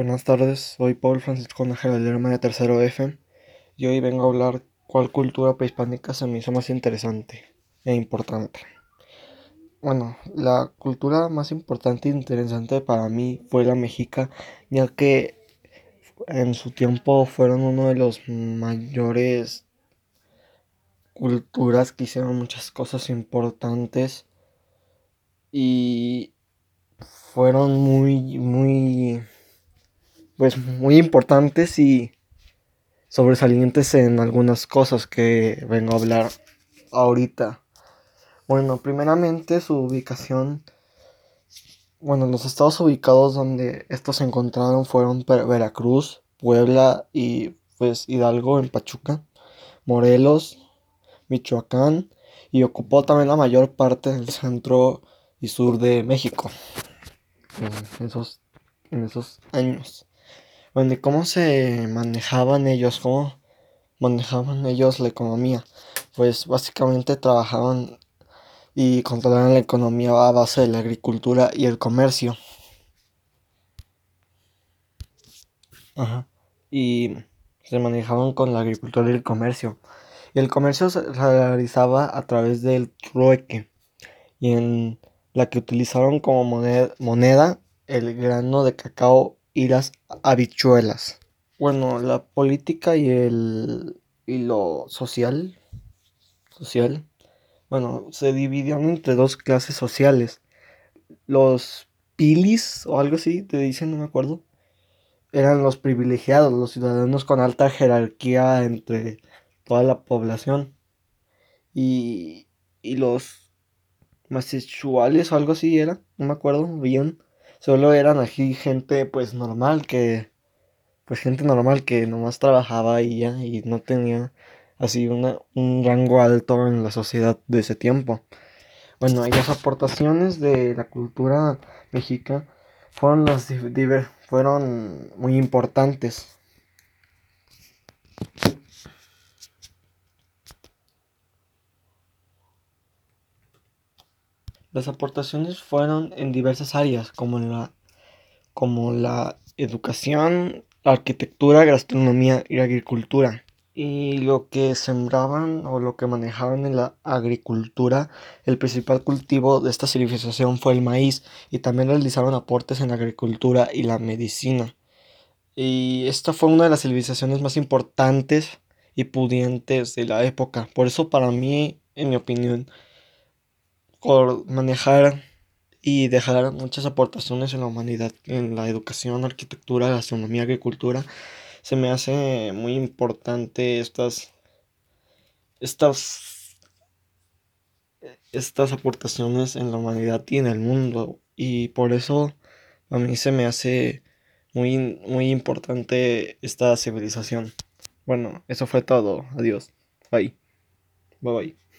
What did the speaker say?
Buenas tardes, soy Paul Francisco Nájera Lerma de Tercero F y hoy vengo a hablar cuál cultura prehispánica se me hizo más interesante e importante. Bueno, la cultura más importante e interesante para mí fue la mexica, ya que en su tiempo fueron uno de los mayores culturas que hicieron muchas cosas importantes y fueron muy, muy pues muy importantes y sobresalientes en algunas cosas que vengo a hablar ahorita. Bueno, primeramente su ubicación, bueno, los estados ubicados donde estos se encontraron fueron Veracruz, Puebla y pues Hidalgo en Pachuca, Morelos, Michoacán y ocupó también la mayor parte del centro y sur de México en esos, en esos años. Bueno, cómo se manejaban ellos? ¿Cómo manejaban ellos la economía? Pues básicamente trabajaban y controlaban la economía a base de la agricultura y el comercio. Ajá. Y se manejaban con la agricultura y el comercio. Y el comercio se realizaba a través del trueque. Y en la que utilizaron como moneda, moneda el grano de cacao y las habichuelas. Bueno, la política y el y lo social social bueno, se dividieron entre dos clases sociales. Los pilis o algo así, te dicen, no me acuerdo. Eran los privilegiados, los ciudadanos con alta jerarquía entre toda la población. Y, y los masexuales o algo así era, no me acuerdo bien solo eran aquí gente pues normal que pues gente normal que nomás trabajaba y ya y no tenía así una, un rango alto en la sociedad de ese tiempo. Bueno, y las aportaciones de la cultura mexica fueron las fueron muy importantes. Las aportaciones fueron en diversas áreas, como la, como la educación, la arquitectura, gastronomía y agricultura. Y lo que sembraban o lo que manejaban en la agricultura, el principal cultivo de esta civilización fue el maíz y también realizaron aportes en la agricultura y la medicina. Y esta fue una de las civilizaciones más importantes y pudientes de la época. Por eso para mí, en mi opinión, por manejar y dejar muchas aportaciones en la humanidad, en la educación, arquitectura, gastronomía, agricultura. Se me hace muy importante estas, estas, estas aportaciones en la humanidad y en el mundo. Y por eso a mí se me hace muy, muy importante esta civilización. Bueno, eso fue todo. Adiós. Bye. Bye bye.